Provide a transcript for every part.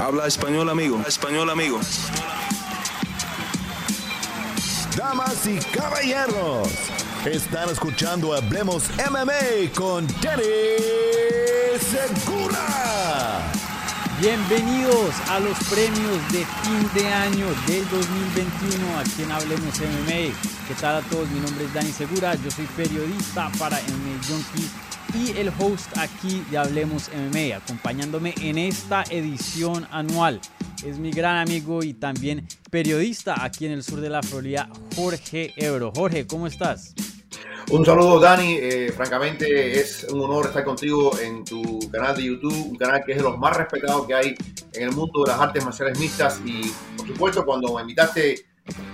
Habla español, amigo. Español, amigo. Damas y caballeros, están escuchando Hablemos MMA con Danny Segura. Bienvenidos a los premios de fin de año del 2021 aquí en Hablemos MMA. ¿Qué tal a todos? Mi nombre es Dani Segura, yo soy periodista para MMA Junkie y el host aquí de Hablemos MMA, acompañándome en esta edición anual. Es mi gran amigo y también periodista aquí en el sur de la Florida, Jorge Ebro. Jorge, ¿cómo estás? Un saludo, Dani. Eh, francamente, es un honor estar contigo en tu canal de YouTube, un canal que es de los más respetados que hay en el mundo de las artes marciales mixtas. Y, por supuesto, cuando me invitaste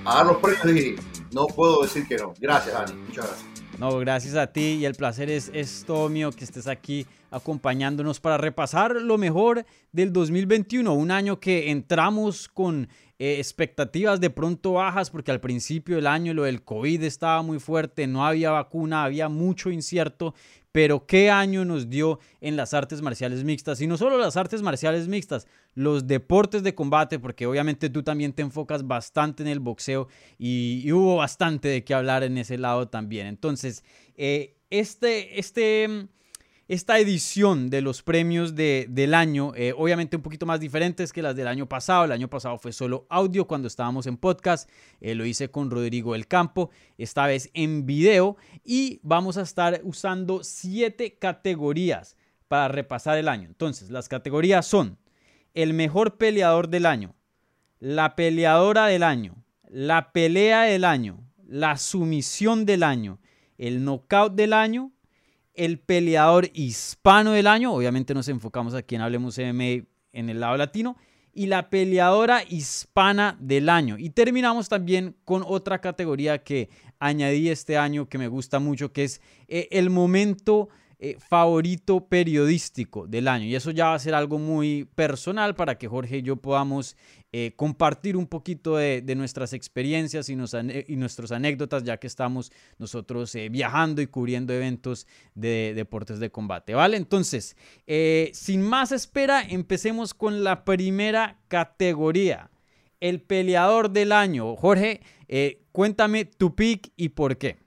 a dar los premios, dije, no puedo decir que no. Gracias, Dani. Muchas gracias. No, gracias a ti y el placer es, es todo mío que estés aquí acompañándonos para repasar lo mejor del 2021, un año que entramos con eh, expectativas de pronto bajas porque al principio del año lo del COVID estaba muy fuerte, no había vacuna, había mucho incierto, pero qué año nos dio en las artes marciales mixtas. Y no solo las artes marciales mixtas, los deportes de combate, porque obviamente tú también te enfocas bastante en el boxeo y, hubo bastante de qué hablar en ese lado también. Entonces, eh, este, este esta edición de los premios de, del año, eh, obviamente un poquito más diferentes que las del año pasado. El año pasado fue solo audio cuando estábamos en podcast. Eh, lo hice con Rodrigo del Campo, esta vez en video. Y vamos a estar usando siete categorías para repasar el año. Entonces, las categorías son el mejor peleador del año, la peleadora del año, la pelea del año, la sumisión del año, el knockout del año el peleador hispano del año. Obviamente nos enfocamos aquí en Hablemos MMA en el lado latino. Y la peleadora hispana del año. Y terminamos también con otra categoría que añadí este año que me gusta mucho, que es eh, el momento eh, favorito periodístico del año. Y eso ya va a ser algo muy personal para que Jorge y yo podamos eh, compartir un poquito de, nuestras experiencias y, nuestras anécdotas, ya que estamos nosotros eh, viajando y cubriendo eventos de, deportes de combate. ¿Vale? Entonces, sin más espera, empecemos con la primera categoría. El peleador del año. Jorge, cuéntame tu pick y por qué.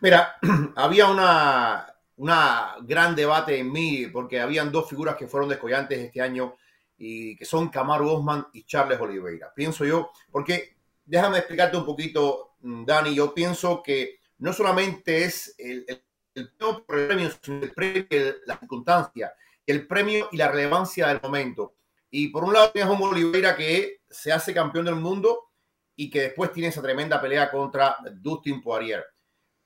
Mira, había una una gran debate en mí, porque habían dos figuras que fueron descollantes este año y que son Camaro Osman y Charles Oliveira. Pienso yo, porque déjame explicarte un poquito, mm, Dani, yo pienso que no solamente es el, el, premio, sino el premio, la circunstancia, el premio y la relevancia del momento. Y por un lado tienes a un Oliveira que se hace campeón del mundo y que después tiene esa tremenda pelea contra Dustin Poirier.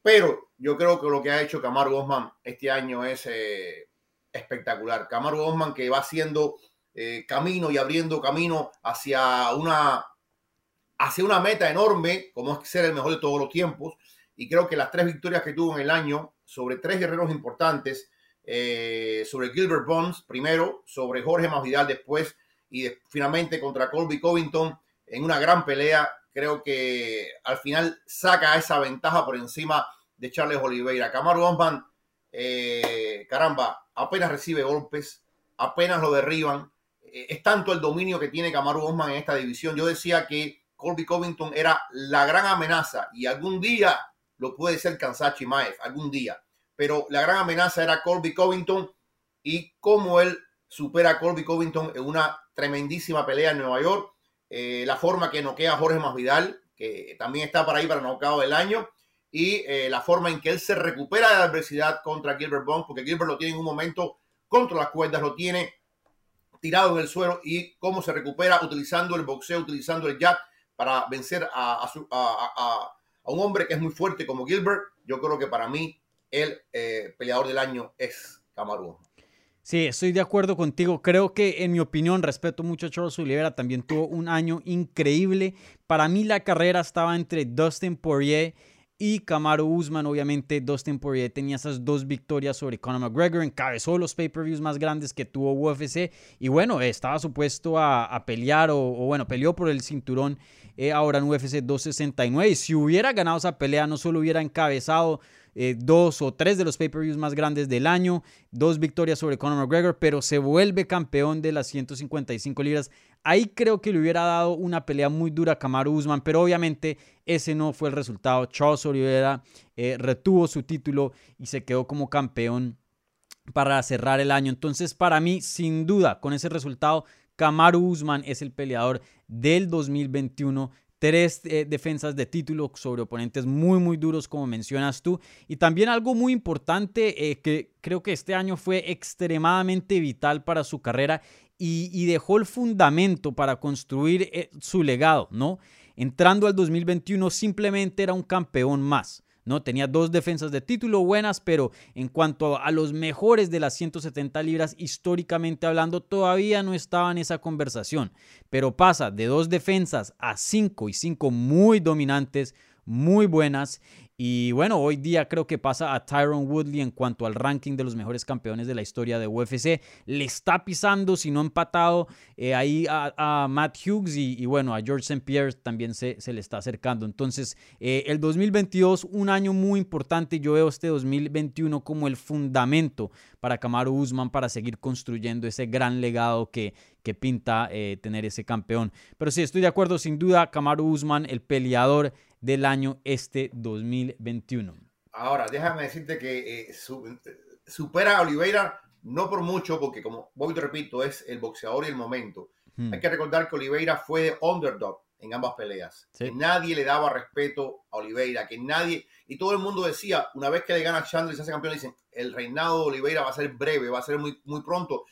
Pero yo creo que lo que ha hecho Camaro Osman este año es eh, espectacular. Camaro Osman que va haciendo eh, camino y abriendo camino hacia una, hacia una meta enorme, como es ser el mejor de todos los tiempos. Y creo que las tres victorias que tuvo en el año sobre tres guerreros importantes, eh, sobre Gilbert Bonds primero, sobre Jorge Masvidal después y finalmente contra Colby Covington en una gran pelea creo que al final saca esa ventaja por encima de Charles Oliveira. Camaro Osman, eh, caramba, apenas recibe golpes, apenas lo derriban. Eh, es tanto el dominio que tiene Camaro Osman en esta división. Yo decía que Colby Covington era la gran amenaza y algún día lo puede ser Kansachi Maez, algún día. Pero la gran amenaza era Colby Covington y cómo él supera a Colby Covington en una tremendísima pelea en Nueva York eh, la forma que noquea a Jorge Masvidal, que también está para ahí para noqueo del año, y eh, la forma en que él se recupera de la adversidad contra Gilbert Burns, porque Gilbert lo tiene en un momento contra las cuerdas, lo tiene tirado en el suelo y cómo se recupera utilizando el boxeo, utilizando el jab para vencer a, un hombre que es muy fuerte como Gilbert. Yo creo que para mí el eh, peleador del año es Kamaru. Sí, estoy de acuerdo contigo. Creo que, en mi opinión, respeto mucho a Charles Oliveira. También tuvo un año increíble. Para mí, la carrera estaba entre Dustin Poirier y Kamaru Usman. Obviamente, Dustin Poirier tenía esas dos victorias sobre Conor McGregor. Encabezó los pay-per-views más grandes que tuvo UFC. Y bueno, estaba supuesto a, pelear, o, bueno, peleó por el cinturón eh, ahora en UFC 269. Y si hubiera ganado esa pelea, no solo hubiera encabezado eh, dos o tres de los pay-per-views más grandes del año, dos victorias sobre Conor McGregor, pero se vuelve campeón de las 155 libras. Ahí creo que le hubiera dado una pelea muy dura a Kamaru Usman, pero obviamente ese no fue el resultado. Charles Oliveira eh, retuvo su título y se quedó como campeón para cerrar el año. Entonces, para mí, sin duda, con ese resultado, Kamaru Usman es el peleador del 2021 tres eh, defensas de título sobre oponentes muy, muy duros, como mencionas tú. Y también algo muy importante eh, que creo que este año fue extremadamente vital para su carrera y, dejó el fundamento para construir eh, su legado, ¿no? Entrando al 2021 simplemente era un campeón más. ¿No? Tenía dos defensas de título buenas, pero en cuanto a los mejores de las 170 libras, históricamente hablando, todavía no estaba en esa conversación. Pero pasa de dos defensas a cinco y cinco muy dominantes, muy buenas y bueno, hoy día creo que pasa a Tyron Woodley en cuanto al ranking de los mejores campeones de la historia de UFC. Le está pisando, si no empatado, eh, ahí a, Matt Hughes y, bueno, a George St. Pierre también se, se, le está acercando. Entonces, eh, el 2022, un año muy importante. Yo veo este 2021 como el fundamento para Kamaru Usman para seguir construyendo ese gran legado que, que pinta eh, tener ese campeón. Pero sí, estoy de acuerdo, sin duda, Kamaru Usman, el peleador del año este 2021. Ahora, déjame decirte que eh, supera a Oliveira no por mucho, porque como voy te repito, es el boxeador y el momento. Hmm. Hay que recordar que Oliveira fue de underdog en ambas peleas. Que nadie le daba respeto a Oliveira, que nadie, y todo el mundo decía, una vez que le gana a Chandler y se hace campeón, dicen, el reinado de Oliveira va a ser breve, va a ser muy, muy pronto.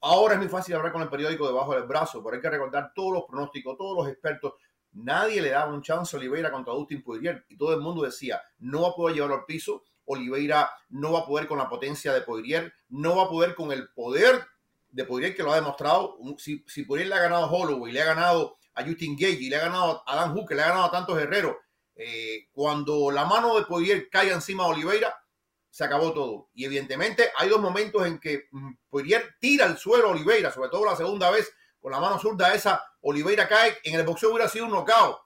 Ahora es muy fácil hablar con el periódico debajo del brazo, pero hay que recordar todos los pronósticos, todos los expertos Nadie le daba un chance a Oliveira contra Dustin Poirier y todo el mundo decía, no va a poder llevarlo al piso, Oliveira no va a poder con la potencia de Poirier, no va a poder con el poder de Poirier que lo ha demostrado. Si, si Poirier le ha ganado a Holloway, le ha ganado a Justin Gage le ha ganado a Dan Hooker, le ha ganado a tantos guerreros, eh, cuando la mano de Poirier cae encima de Oliveira, se acabó todo. Y evidentemente hay dos momentos en que mm, Poirier tira al suelo a Oliveira, sobre todo la segunda vez, con la mano zurda esa, Oliveira cae, en el boxeo hubiera sido un knockout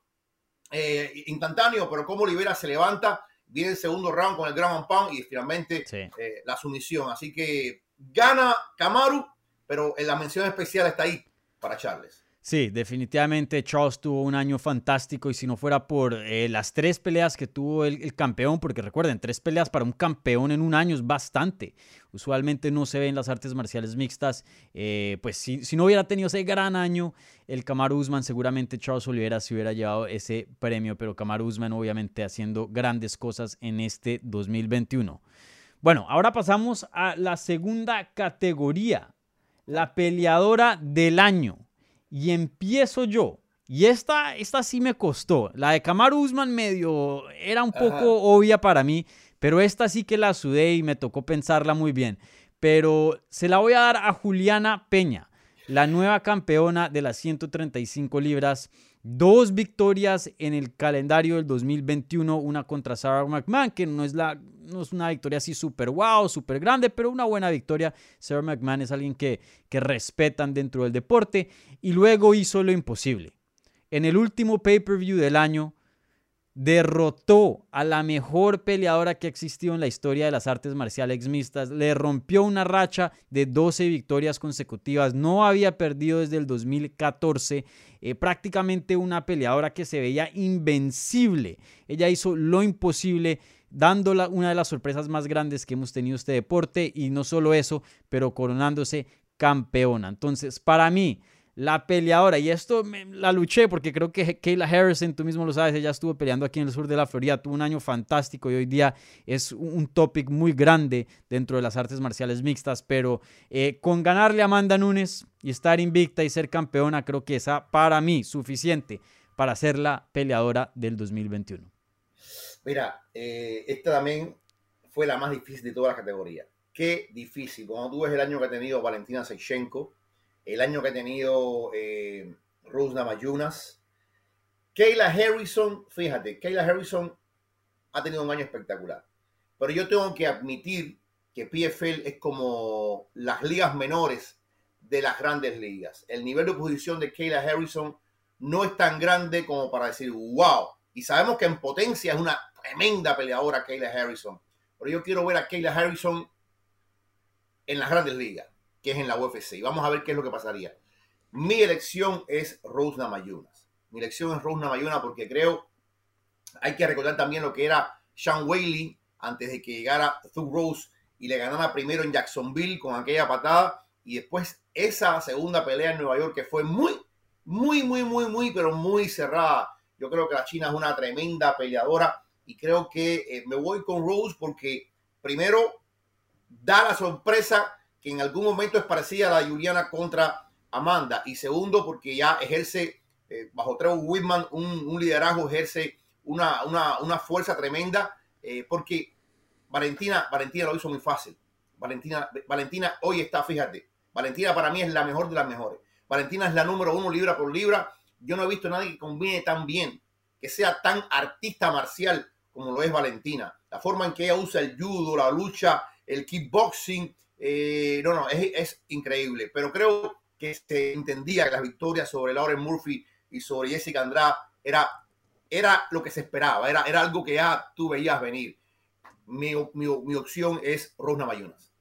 eh, instantáneo, pero como Oliveira se levanta, viene el segundo round con el ground pound y finalmente eh, la sumisión. Así que gana Kamaru, pero en la mención especial está ahí para Charles. Sí, definitivamente Charles tuvo un año fantástico y si no fuera por eh, las tres peleas que tuvo el, campeón, porque recuerden, tres peleas para un campeón en un año es bastante. Usualmente no se ve en las artes marciales mixtas. Eh, pues si, no hubiera tenido ese gran año, el Kamaru Usman seguramente Charles Oliveira se hubiera llevado ese premio, pero Kamaru Usman obviamente haciendo grandes cosas en este 2021. Bueno, ahora pasamos a la segunda categoría, la peleadora del año. Y empiezo yo. Y esta, esta sí me costó. La de Kamaru Usman medio era un poco obvia para mí, pero esta sí que la sudé y me tocó pensarla muy bien. Pero se la voy a dar a Juliana Peña, la nueva campeona de las 135 libras Dos victorias en el calendario del 2021, una contra Sarah McMahon, que no es, la, no es una victoria así súper wow, súper grande, pero una buena victoria. Sarah McMahon es alguien que, que respetan dentro del deporte y luego hizo lo imposible. En el último pay-per-view del año, derrotó a la mejor peleadora que ha existido en la historia de las artes marciales mixtas, le rompió una racha de 12 victorias consecutivas, no había perdido desde el 2014, eh, prácticamente una peleadora que se veía invencible. Ella hizo lo imposible dándola una de las sorpresas más grandes que hemos tenido este deporte y no solo eso, pero coronándose campeona. Entonces, para mí, la peleadora, y esto la luché porque creo que Kayla Harrison, tú mismo lo sabes, ella estuvo peleando aquí en el sur de la Florida, tuvo un año fantástico y hoy día es un topic muy grande dentro de las artes marciales mixtas, pero eh, con ganarle a Amanda Nunes y estar invicta y ser campeona, creo que esa para mí suficiente para ser la peleadora del 2021. Mira, eh, esta también fue la más difícil de toda la categoría. Qué difícil. Cuando tú ves el año que ha tenido Valentina Sechenko, el año que ha tenido eh, Rose Mayunas. Kayla Harrison, fíjate, Kayla Harrison ha tenido un año espectacular. Pero yo tengo que admitir que PFL es como las ligas menores de las grandes ligas. El nivel de posición de Kayla Harrison no es tan grande como para decir, wow. Y sabemos que en potencia es una tremenda peleadora Kayla Harrison. pero yo quiero ver a Kayla Harrison en las grandes ligas, que es en la UFC. Y vamos a ver qué es lo que pasaría. Mi elección es Rose Namayunas. Mi elección es Rose Namayunas porque creo, hay que recordar también lo que era Sean Whaley antes de que llegara Thug Rose y le ganara primero en Jacksonville con aquella patada y después esa segunda pelea en Nueva York que fue muy, muy, muy, muy, muy, pero muy cerrada. Yo creo que la China es una tremenda peleadora y creo que eh, me voy con Rose porque primero da la sorpresa que en algún momento es parecida a la Juliana contra Amanda y segundo porque ya ejerce eh, bajo Trevor Whitman un, liderazgo, ejerce una, una, fuerza tremenda eh, porque Valentina, Valentina lo hizo muy fácil. Valentina, Valentina hoy está, fíjate, Valentina para mí es la mejor de las mejores. Valentina es la número uno libra por libra. Yo no he visto a nadie que combine tan bien, que sea tan artista marcial como lo es Valentina. La forma en que ella usa el judo, la lucha, el kickboxing, eh, no, no, es, increíble. Pero creo que se entendía que las victorias sobre Lauren Murphy y sobre Jessica Andrade era, era lo que se esperaba, era, era algo que ya tú veías venir. Mi, mi, mi opción es Rosna Mayunas.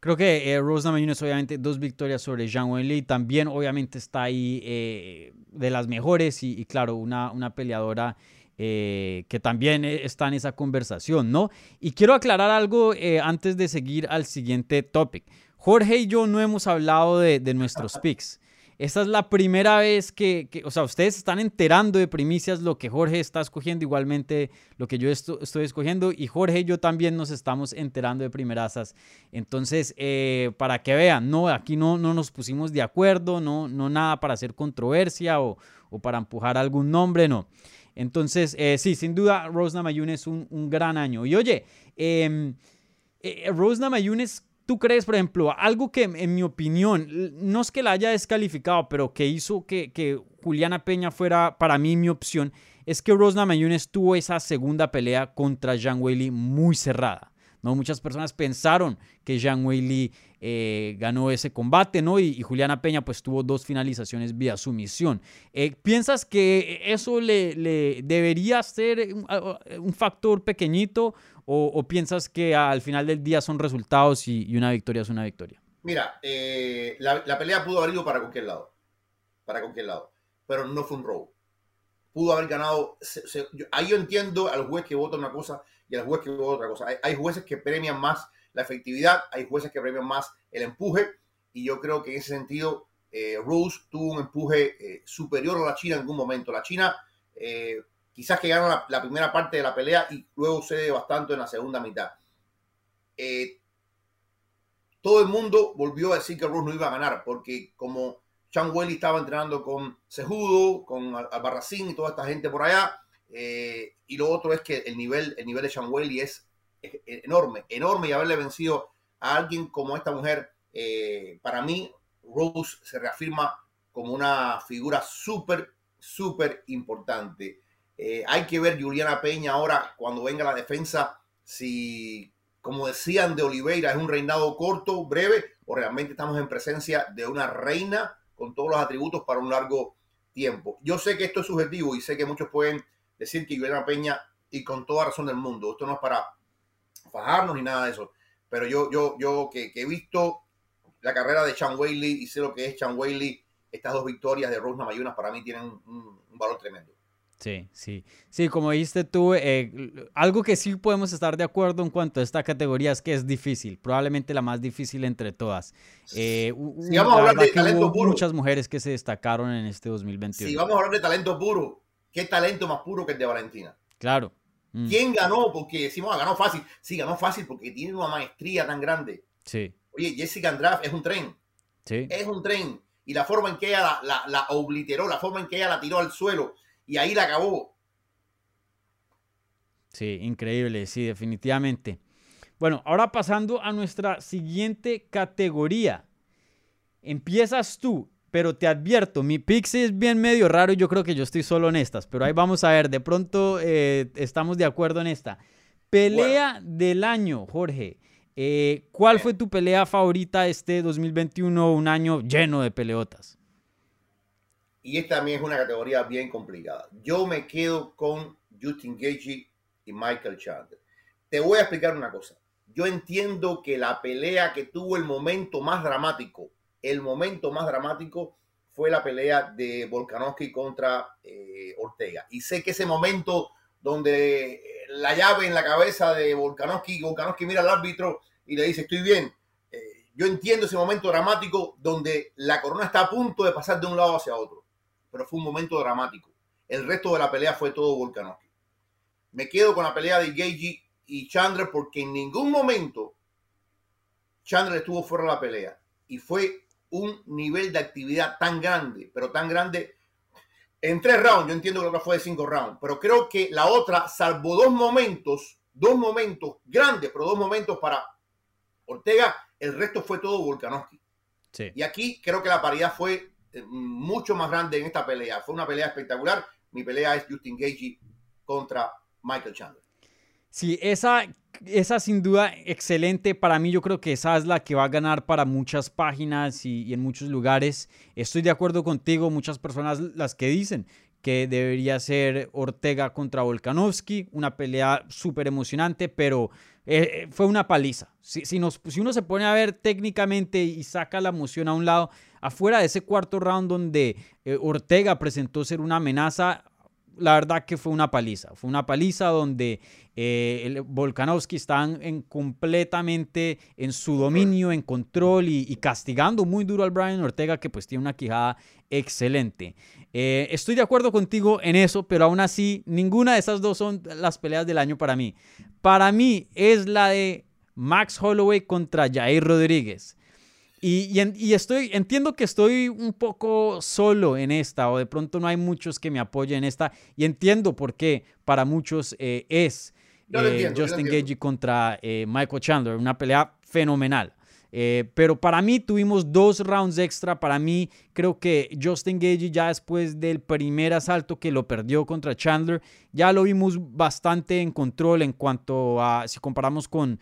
Creo que eh, Rose Namajunas, obviamente, dos victorias sobre Zhang Wenli. También, obviamente, está ahí eh, de las mejores y, claro, una, una peleadora eh, que también eh, está en esa conversación, ¿no? Y quiero aclarar algo antes de seguir al siguiente topic. Jorge y yo no hemos hablado de, de nuestros picks. Esta es la primera vez que, o sea, ustedes están enterando de primicias lo que Jorge está escogiendo, igualmente lo que yo estoy escogiendo, y Jorge y yo también nos estamos enterando de primerasas. Entonces, eh, para que vean, no, aquí no, no nos pusimos de acuerdo, no, no nada para hacer controversia o, para empujar algún nombre, no. Entonces, eh, sí, sin duda, Rose Namayunes es un, gran año. Y oye, eh, eh, Rose ¿Tú crees, por ejemplo, algo que en mi opinión, no es que la haya descalificado, pero que hizo que, Juliana Peña fuera para mí mi opción, es que Rosna Mayunes tuvo esa segunda pelea contra Jean Weili muy cerrada. ¿no? Muchas personas pensaron que Jean Weili eh, ganó ese combate, ¿no? Y, Juliana Peña pues tuvo dos finalizaciones vía sumisión. Eh, ¿Piensas que eso le, le debería ser un, factor pequeñito o, piensas que al final del día son resultados y, una victoria es una victoria? Mira, eh, la, pelea pudo haber ido para cualquier lado, para cualquier lado, pero no fue un robo. Pudo haber ganado. ahí yo entiendo al juez que vota una cosa y al juez que vota otra cosa. Hay, jueces que premian más la efectividad, hay jueces que premian más el empuje, y yo creo que en ese sentido eh, Rose tuvo un empuje eh, superior a la China en algún momento. La China quizás que gana la, primera parte de la pelea y luego cede bastante en la segunda mitad. Eh, todo el mundo volvió a decir que Rose no iba a ganar, porque como Chan Welly estaba entrenando con Sejudo, con Albarracín y toda esta gente por allá, eh, y lo otro es que el nivel, el nivel de Chan Welly es, enorme, enorme, y haberle vencido a alguien como esta mujer, eh, para mí, Rose se reafirma como una figura súper, súper importante. Eh, hay que ver Juliana Peña ahora cuando venga la defensa, si, como decían de Oliveira, es un reinado corto, breve, o realmente estamos en presencia de una reina con todos los atributos para un largo tiempo. Yo sé que esto es subjetivo y sé que muchos pueden decir que Juliana Peña, y con toda razón del mundo, esto no es para fajarnos ni nada de eso, pero yo, yo, yo que, he visto la carrera de Chan Whaley y sé lo que es Chan Whaley, estas dos victorias de Rose Namayunas para mí tienen un valor tremendo. Sí, sí. Sí, como dijiste tú, eh, algo que sí podemos estar de acuerdo en cuanto a esta categoría es que es difícil, probablemente la más difícil entre todas. Eh, si vamos a hablar de talento puro. Muchas mujeres que se destacaron en este 2021. Si vamos a hablar de talento puro, ¿qué talento más puro que el de Valentina? Claro. Mm. ¿Quién ganó? Porque decimos, ah, ganó fácil. Sí, ganó fácil porque tiene una maestría tan grande. Sí. Oye, Jessica Andrade es un tren. Sí. Es un tren. Y la forma en que ella la, la, la obliteró, la forma en que ella la tiró al suelo, y ahí la acabó. Sí, increíble, sí, definitivamente. Bueno, ahora pasando a nuestra siguiente categoría. Empiezas tú, pero te advierto, mi pixie es bien medio raro y yo creo que yo estoy solo en estas, pero ahí vamos a ver, de pronto eh, estamos de acuerdo en esta. Pelea del año, Jorge. Eh, ¿Cuál fue tu pelea favorita este 2021, un año lleno de peleotas? Y esta también es una categoría bien complicada. Yo me quedo con Justin Gaethje y Michael Chandler. te voy a explicar una cosa. Yo entiendo que la pelea que tuvo el momento más dramático, el momento más dramático fue la pelea de Volkanovski contra eh, Ortega. Y sé que ese momento donde eh, la llave en la cabeza de Volkanovski, Volkanovski mira al árbitro y le dice, estoy bien. Eh, yo entiendo ese momento dramático donde la corona está a punto de pasar de un lado hacia otro, pero fue un momento dramático. El resto de la pelea fue todo Volkanovski. Me quedo con la pelea de Gagey y Chandler porque en ningún momento Chandler estuvo fuera de la pelea y fue un nivel de actividad tan grande, pero tan grande en tres rounds. Yo entiendo que la otra fue de cinco rounds, pero creo que la otra, salvo dos momentos, dos momentos grandes, pero dos momentos para Ortega, el resto fue todo Volkanovski. Y aquí creo que la paridad fue eh, mucho más grande en esta pelea. Fue una pelea espectacular. Mi pelea es Justin Gagey contra Michael Chandler. Sí, esa, esa sin duda excelente. Para mí yo creo que esa es la que va a ganar para muchas páginas y, en muchos lugares. Estoy de acuerdo contigo, muchas personas las que dicen que debería ser Ortega contra Volkanovski, una pelea súper emocionante, pero eh, fue una paliza. Si, si, nos, si uno se pone a ver técnicamente y saca la emoción a un lado, afuera de ese cuarto round donde eh, Ortega presentó ser una amenaza, la verdad que fue una paliza. Fue una paliza donde eh, el Volkanovski está en, completamente en su dominio, en control y, castigando muy duro al Brian Ortega, que pues tiene una quijada excelente. Eh, estoy de acuerdo contigo en eso, pero aún así, ninguna de esas dos son las peleas del año para mí. Para mí es la de Max Holloway contra Jair Rodríguez. Y, estoy, entiendo que estoy un poco solo en esta, o de pronto no hay muchos que me apoyen en esta, y entiendo por qué para muchos eh, es eh, Justin Gagey contra eh, Michael Chandler, una pelea fenomenal. pero para mí tuvimos dos rounds extra. Para mí creo que Justin Gagey ya después del primer asalto que lo perdió contra Chandler, ya lo vimos bastante en control en cuanto a, si comparamos con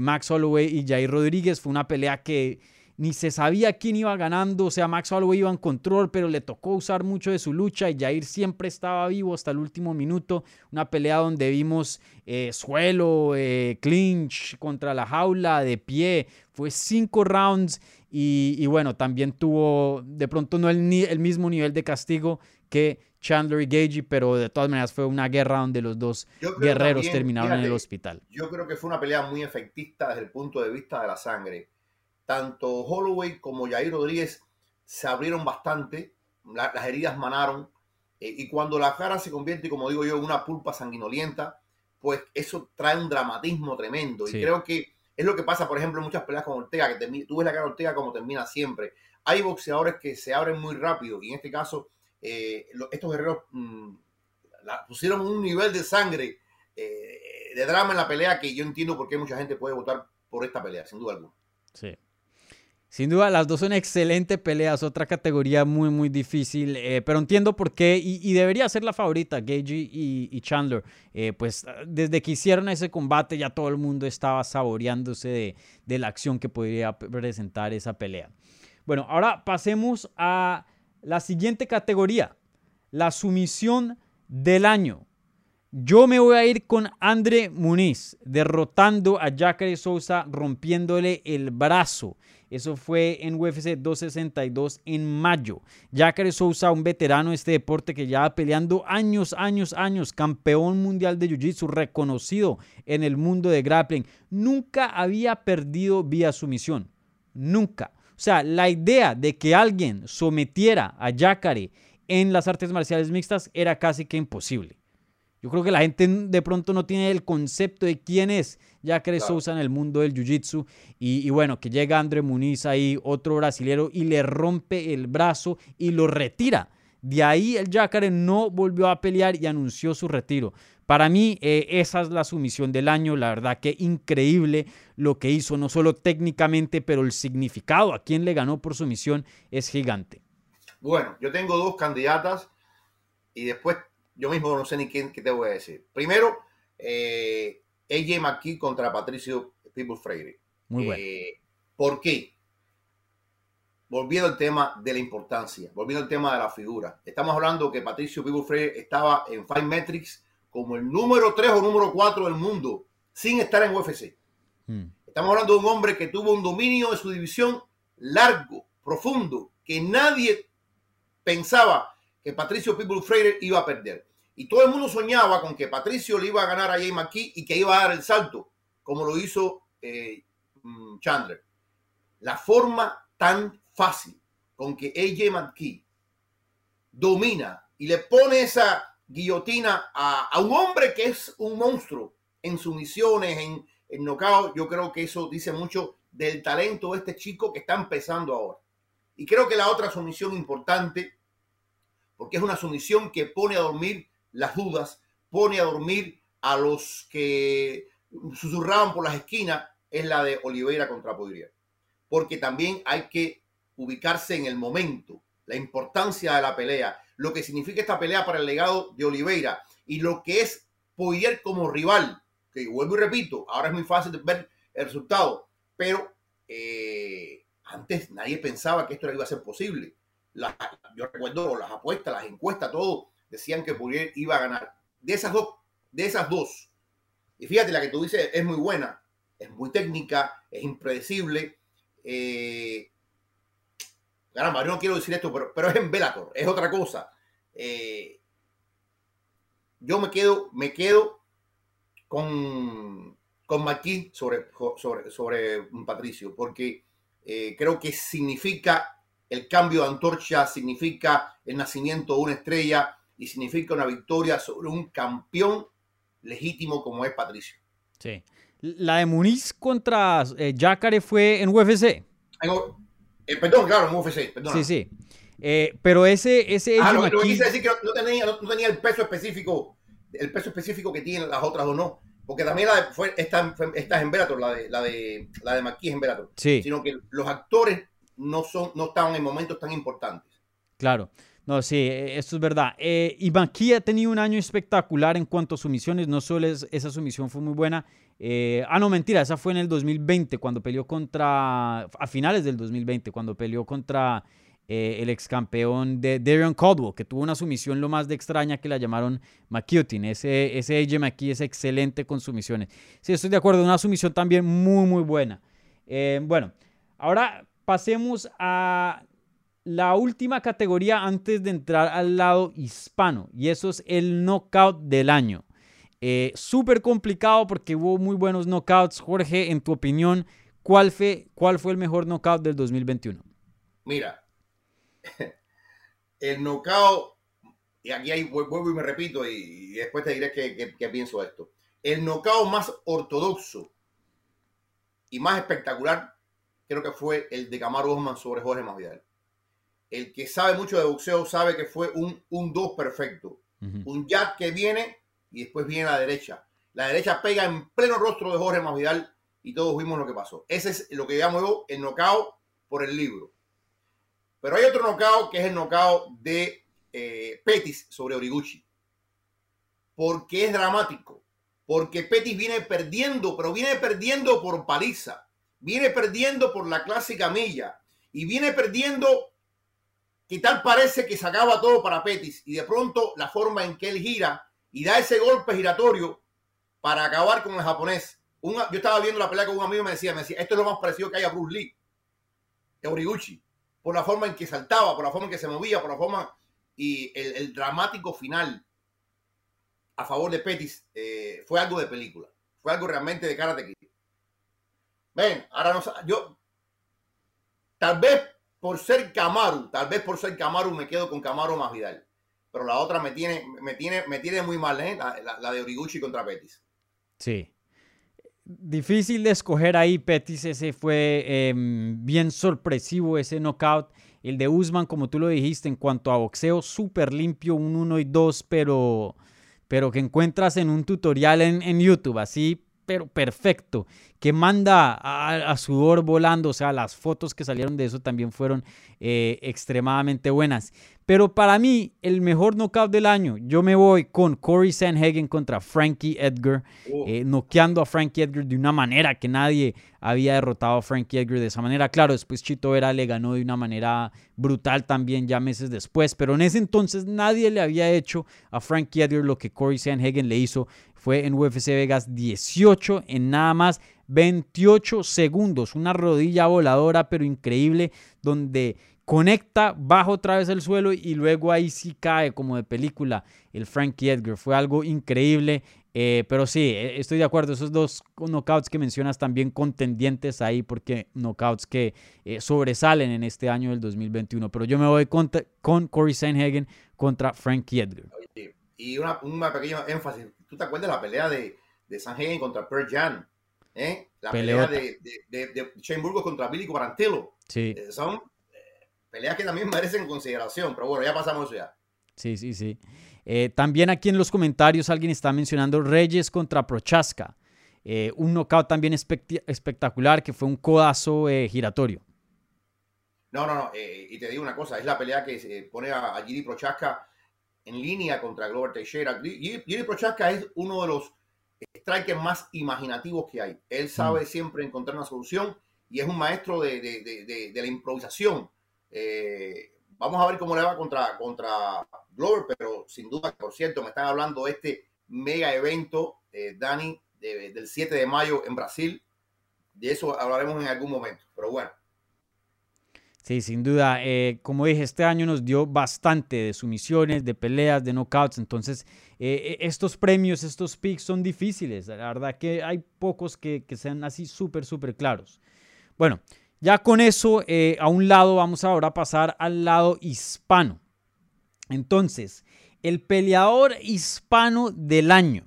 Max Holloway y Jair Rodríguez, fue una pelea que ni se sabía quién iba ganando, o sea, Max Holloway iba en control, pero le tocó usar mucho de su lucha y Jair siempre estaba vivo hasta el último minuto, una pelea donde vimos eh, suelo, eh, clinch contra la jaula, de pie, fue cinco rounds y, bueno, también tuvo de pronto no el, el mismo nivel de castigo que Chandler y Gagey, pero de todas maneras fue una guerra donde los dos guerreros terminaron en el hospital. Yo creo que fue una pelea muy efectista desde el punto de vista de la sangre tanto Holloway como Jair Rodríguez se abrieron bastante, las heridas manaron, eh, y cuando la cara se convierte, como digo yo, en una pulpa sanguinolienta, pues eso trae un dramatismo tremendo. Y creo que es lo que pasa, por ejemplo, en muchas peleas con Ortega, que tú ves la cara de Ortega como termina siempre. Hay boxeadores que se abren muy rápido, y en este caso, eh, estos guerreros mm, pusieron un nivel de sangre, eh, de drama en la pelea, que yo entiendo por qué mucha gente puede votar por esta pelea, sin duda alguna. Sí. Sin duda, las dos son excelentes peleas, otra categoría muy, muy difícil, eh, pero entiendo por qué y, debería ser la favorita, Gagey y, Chandler. Eh, pues desde que hicieron ese combate ya todo el mundo estaba saboreándose de, de la acción que podría presentar esa pelea. Bueno, ahora pasemos a la siguiente categoría, la sumisión del año. Yo me voy a ir con André Muniz, derrotando a Jacare Sousa, rompiéndole el brazo. Eso fue en UFC 262 en mayo. Jacare Sousa, un veterano de este deporte que ya peleando años, años, años, campeón mundial de Jiu-Jitsu, reconocido en el mundo de grappling, nunca había perdido vía sumisión. Nunca. O sea, la idea de que alguien sometiera a Jacare en las artes marciales mixtas era casi que imposible. Yo creo que la gente de pronto no tiene el concepto de quién es Jacare Sousa en el mundo del jiu-jitsu. Y, bueno, que llega André Muniz ahí, otro brasilero, y le rompe el brazo y lo retira. De ahí el Jacare no volvió a pelear y anunció su retiro. Para mí, eh, esa es la sumisión del año. La verdad que increíble lo que hizo, no solo técnicamente, pero el significado a quien le ganó por sumisión es gigante. Bueno, yo tengo dos candidatas y después yo mismo no sé ni quién, qué te voy a decir. Primero, eh, AJ McKee contra Patricio People Freire. Muy bueno. Eh, ¿Por qué? Volviendo al tema de la importancia, volviendo al tema de la figura. Estamos hablando que Patricio People Freire estaba en Five Metrics como el número 3 o número 4 del mundo sin estar en UFC. Mm. Estamos hablando de un hombre que tuvo un dominio de su división largo, profundo, que nadie pensaba que Patricio Pitbull Freire iba a perder. Y todo el mundo soñaba con que Patricio le iba a ganar a Jay McKee y que iba a dar el salto, como lo hizo eh, mm, Chandler. La forma tan fácil con que AJ McKee domina y le pone esa guillotina a, un hombre que es un monstruo en sumisiones, en, en knockout, yo creo que eso dice mucho del talento de este chico que está empezando ahora. Y creo que la otra sumisión importante, porque es una sumisión que pone a dormir las dudas, pone a dormir a los que susurraban por las esquinas, es la de Oliveira contra Poirier. Porque también hay que ubicarse en el momento, la importancia de la pelea, lo que significa esta pelea para el legado de Oliveira y lo que es Poirier como rival, que vuelvo y repito, ahora es muy fácil ver el resultado, pero eh, antes nadie pensaba que esto iba a ser posible. Yo recuerdo las apuestas, las encuestas, todo decían que Poirier iba a ganar. De esas dos, de esas dos, y fíjate, la que tú dices es muy buena, es muy técnica, es impredecible. Eh, caramba, yo no quiero decir esto, pero, es en Bellator, es otra cosa. Eh, yo me quedo, me quedo con, con sobre, sobre, sobre Patricio, porque eh, creo que significa el cambio de antorcha, significa el nacimiento de una estrella y significa una victoria sobre un campeón legítimo como es Patricio. Sí. La de Muniz contra eh, Jacare fue en UFC. Eh, perdón, claro, en UFC, perdón. Sí, sí. Eh, pero ese, ese Ah, lo, lo que quise decir que no, no tenía, no, no tenía el peso específico, el peso específico que tienen las otras dos no. Porque también la de, fue, esta, esta es en Bellator, la de, la de, la de en Bellator. Sí. Sino que los actores no son, no estaban en momentos tan importantes. Claro. No, sí, eh, esto es verdad. Eh, y McKee ha tenido un año espectacular en cuanto a sumisiones. No solo es- esa sumisión fue muy buena. eh, ah, no, mentira, esa fue en el 2020, cuando peleó contra. A finales del 2020, cuando peleó contra eh, el ex campeón de Darion Caldwell, que tuvo una sumisión lo más de extraña que la llamaron McCutin. Ese, ese AJ McKee es excelente con sumisiones. Sí, estoy de acuerdo. Una sumisión también muy, muy buena. Eh, bueno, ahora pasemos a la última categoría antes de entrar al lado hispano y eso es el knockout del año. Eh, Súper complicado porque hubo muy buenos knockouts. Jorge, en tu opinión, ¿cuál fue, ¿cuál fue el mejor knockout del 2021? Mira, el knockout, y aquí hay, vuelvo y me repito, y, y después te diré qué pienso de esto. El knockout más ortodoxo y más espectacular, creo que fue el de Camaro Osman sobre Jorge Masvidal. El que sabe mucho de boxeo sabe que fue un, un 2 perfecto. Un jab que viene y después viene la derecha. La derecha pega en pleno rostro de Jorge Masvidal y todos vimos lo que pasó. Ese es lo que llamo yo el knockout por el libro. Pero hay otro knockout que es el knockout de eh, Pettis sobre Origuchi. Porque es dramático. Porque Pettis viene perdiendo, pero viene perdiendo por paliza. Viene perdiendo por la clásica milla. Y viene perdiendo que tal parece que se acaba todo para Pettis. Y de pronto la forma en que él gira y da ese golpe giratorio para acabar con el japonés. Un- yo estaba viendo la pelea con un amigo y me decía, me decía, esto es lo más parecido que hay a Bruce Lee, de Origuchi, por la forma en que saltaba, por la forma en que se movía, por la forma y el, dramático final a favor de Pettis eh, fue algo de película, fue algo realmente de Karate. Ven, ahora no yo tal vez por ser Camaro, tal vez por ser Camaro me quedo con Camaro más Vidal, pero la otra me tiene, me tiene, me tiene muy mal, ¿eh? la, de Origuchi contra Pettis. Sí. Difícil de escoger ahí, Pettis. Ese fue em, bien sorpresivo, ese knockout. El de Usman, como tú lo dijiste, en cuanto a boxeo, súper limpio, un 1 y 2, pero, pero que encuentras en un tutorial en YouTube, así, pero perfecto. Que manda a, a sudor volando, o sea, las fotos que salieron de eso también fueron eh, extremadamente buenas. Pero para mí, el mejor knockout del año, yo me voy con Corey Sanhagen contra Frankie Edgar Oh. eh, noqueando a Frankie Edgar de una manera que nadie había derrotado a Frankie Edgar de esa manera. Claro, después Chito Vera le ganó de una manera brutal también ya meses después, pero en ese entonces nadie le había hecho a Frankie Edgar lo que Corey Sanhagen le hizo. Fue en UFC Vegas 18 en nada más 28 segundos. Una rodilla voladora pero increíble donde conecta, baja otra vez el suelo y luego ahí sí cae como de película el Frankie Edgar. Fue algo increíble. Eh, pero sí, eh, estoy de acuerdo. Esos dos knockouts que mencionas también contendientes ahí, porque knockouts que eh, sobresalen en este año del 2021. Pero yo me voy con, con Corey Sanhagen contra Frankie Edgar. Y una, un pequeño énfasis. ¿Tú te acuerdas de la pelea de, de Sanhagen contra Per Jan? La pelea de, de, de, Shane Burgos contra Billy Quarantillo. Sí. son peleas que también merecen consideración, pero bueno, ya pasamos eso ya. Sí, sí, sí. Eh, también aquí en los comentarios alguien está mencionando Reyes contra Prochaska. Eh, un knockout también espectacular que fue un codazo eh, giratorio. No, no, no. y te digo una cosa, es la pelea que pone a, Giri Prochaska en línea contra Glover Teixeira. Giri, Prochaska es uno de los strikers más imaginativos que hay. Él sabe mm. siempre encontrar una solución y es un maestro de, de, de la improvisación. Eh, vamos a ver cómo le va contra, contra Glover, pero sin duda, por cierto, me están hablando de este mega evento, eh, Dani, del 7 de mayo en Brasil. De eso hablaremos en algún momento, pero bueno. Sí, sin duda. Eh, como dije, este año nos dio bastante de sumisiones, de peleas, de knockouts. Entonces, estos premios, estos picks son difíciles. La verdad que hay pocos que, que sean así súper, súper claros. Bueno, ya con eso eh, a un lado vamos ahora a pasar al lado hispano. Entonces, el peleador hispano del año.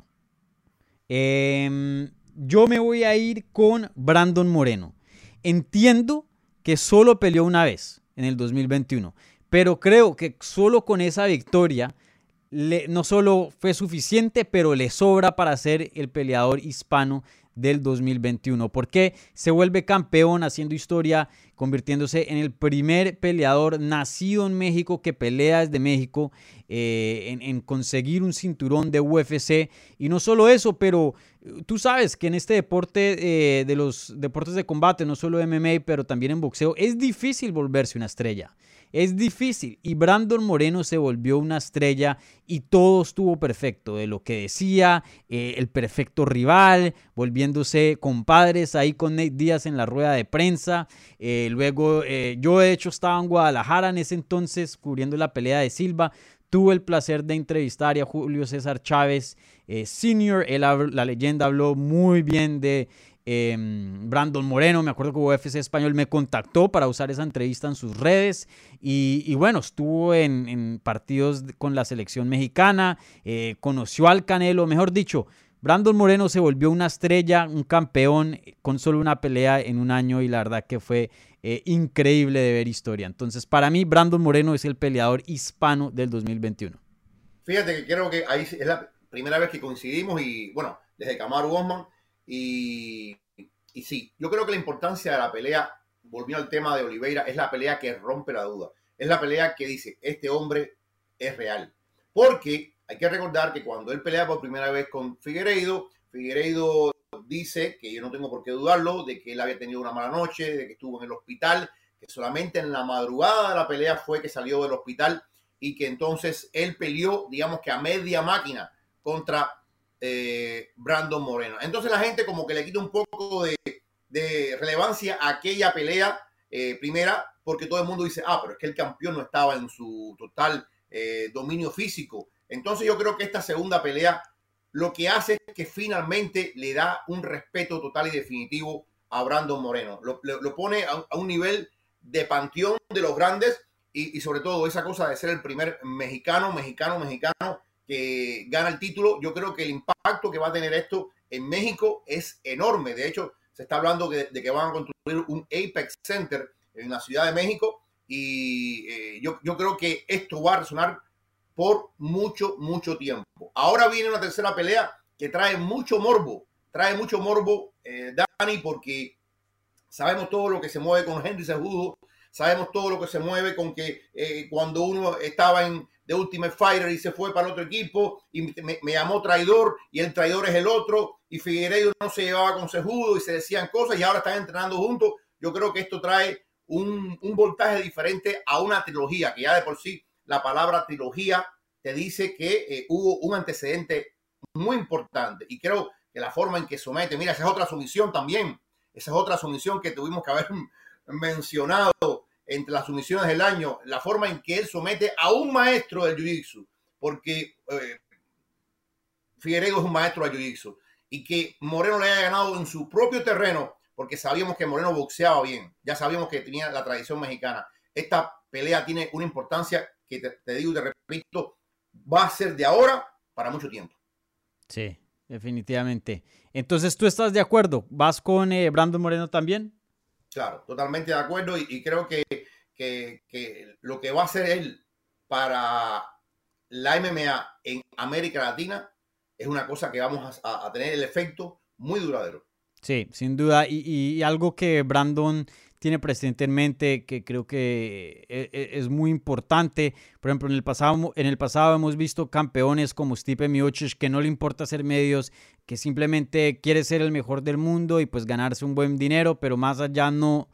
Em, yo me voy a ir con Brandon Moreno. Entiendo que solo peleó una vez en el 2021, pero creo que solo con esa victoria no solo fue suficiente, pero le sobra para ser el peleador hispano del 2021. porque Se vuelve campeón haciendo historia, convirtiéndose en el primer peleador nacido en México que pelea desde México eh, en, conseguir un cinturón de UFC. Y no solo eso, pero eh, tú sabes que en este deporte eh, de los deportes de combate, no solo MMA, pero también en boxeo, es difícil volverse una estrella. Es difícil y Brandon Moreno se volvió una estrella y todo estuvo perfecto, de lo que decía, eh, el perfecto rival, volviéndose compadres ahí con Nate Díaz en la rueda de prensa. Eh, luego eh, yo de hecho estaba en Guadalajara en ese entonces cubriendo la pelea de Silva. Tuve el placer de entrevistar a Julio César Chávez Senior. la leyenda habló muy bien de Em, Brandon Moreno, me acuerdo que UFC Español me contactó para usar esa entrevista en sus redes y, bueno, estuvo en, partidos con la selección mexicana, eh, conoció al Canelo, mejor dicho, Brandon Moreno se volvió una estrella, un campeón con solo una pelea en un año y la verdad que fue eh, increíble de ver historia. Entonces, para mí, Brandon Moreno es el peleador hispano del 2021. Fíjate que creo que ahí es la primera vez que coincidimos y bueno, desde Camaro Bosman y, sí, yo creo que la importancia de la pelea, volviendo al tema de Oliveira, es la pelea que rompe la duda. Es la pelea que dice, este hombre es real. Porque hay que recordar que cuando él pelea por primera vez con Figueiredo, Figueiredo dice, que yo no tengo por qué dudarlo, de que él había tenido una mala noche, de que estuvo en el hospital, que solamente en la madrugada de la pelea fue que salió del hospital y que entonces él peleó, digamos que a media máquina contra eh, Brandon Moreno. Entonces la gente como que le quita un poco de, relevancia a aquella pelea eh, primera, porque todo el mundo dice, ah, pero es que el campeón no estaba en su total eh, dominio físico. Entonces yo creo que esta segunda pelea lo que hace es que finalmente le da un respeto total y definitivo a Brandon Moreno. Lo, pone a, un nivel de panteón de los grandes y, y sobre todo esa cosa de ser el primer mexicano, mexicano, mexicano que gana el título. Yo creo que el impacto que va a tener esto en México es enorme. De hecho, se está hablando de, que van a construir un Apex Center en la Ciudad de México y eh, yo, creo que esto va a resonar por mucho, mucho tiempo. Ahora viene una tercera pelea que trae mucho morbo, trae mucho morbo, eh, Dani, porque sabemos todo lo que se mueve con Henry Cejudo, sabemos todo lo que se mueve con que eh, cuando uno estaba en de Ultimate Fighter y se fue para el otro equipo y me, llamó traidor y el traidor es el otro y Figueiredo no se llevaba con Sejudo y se decían cosas y ahora están entrenando juntos. Yo creo que esto trae un, voltaje diferente a una trilogía, que ya de por sí la palabra trilogía te dice que eh, hubo un antecedente muy importante. Y creo que la forma en que somete, mira, esa es otra sumisión también. Esa es otra sumisión que tuvimos que haber mencionado entre las sumisiones del año, la forma en que él somete a un maestro del Jiu-Jitsu, porque eh, Figueredo es un maestro de Jiu-Jitsu, y que Moreno le haya ganado en su propio terreno, porque sabíamos que Moreno boxeaba bien, ya sabíamos que tenía la tradición mexicana. Esta pelea tiene una importancia que te, digo y te repito, va a ser de ahora para mucho tiempo. Sí, definitivamente. Entonces, ¿tú estás de acuerdo? ¿Vas con eh, Brandon Moreno también? Claro, totalmente de acuerdo y, creo que, lo que va a hacer él para la MMA en América Latina es una cosa que vamos a, tener el efecto muy duradero. Sí, sin duda. Y, algo que Brandon tiene presente en mente que creo que e, e, es muy importante. Por ejemplo, en el pasado, en el pasado hemos visto campeones como Stipe Miocic que no le importa ser medios, que simplemente quiere ser el mejor del mundo y pues ganarse un buen dinero, pero más allá no,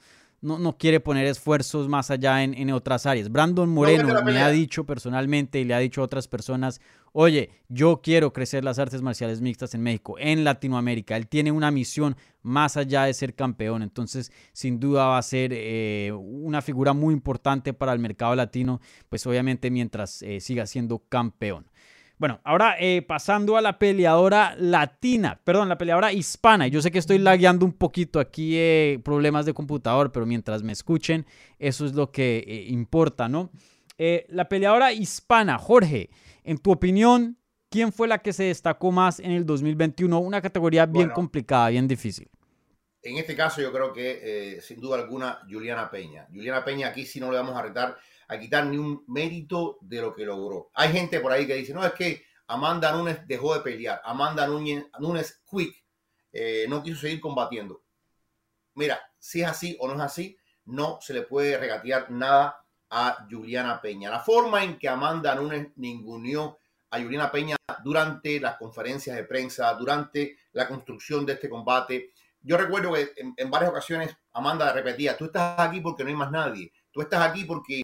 no, quiere poner esfuerzos más allá en, otras áreas. Brandon Moreno me ha dicho personalmente y le ha dicho a otras personas, oye, yo quiero crecer las artes marciales mixtas en México, en Latinoamérica. Él tiene una misión más allá de ser campeón, entonces sin duda va a ser eh, una figura muy importante para el mercado latino, pues obviamente mientras eh, siga siendo campeón. Bueno, ahora eh, pasando a la peleadora latina, perdón, la peleadora hispana. Yo sé que estoy lagueando un poquito aquí eh, problemas de computador, pero mientras me escuchen, eso es lo que eh, importa, ¿no? la peleadora hispana, Jorge, en tu opinión, ¿quién fue la que se destacó más en el 2021? Una categoría bien complicada, bien difícil. En este caso, yo creo que sin duda alguna, Juliana Peña. Juliana Peña, aquí sí no le vamos a retar a quitar ni un mérito de lo que logró. Hay gente por ahí que dice, no, es que Amanda Nunes dejó de pelear, Amanda Núñez, Nunes quick, eh, no quiso seguir combatiendo. Mira, si es así o no es así, no se le puede regatear nada a Juliana Peña. La forma en que Amanda Nunes ninguneó a Juliana Peña durante las conferencias de prensa, durante la construcción de este combate. Yo recuerdo que en, en varias ocasiones Amanda repetía, tú estás aquí porque no hay más nadie, tú estás aquí porque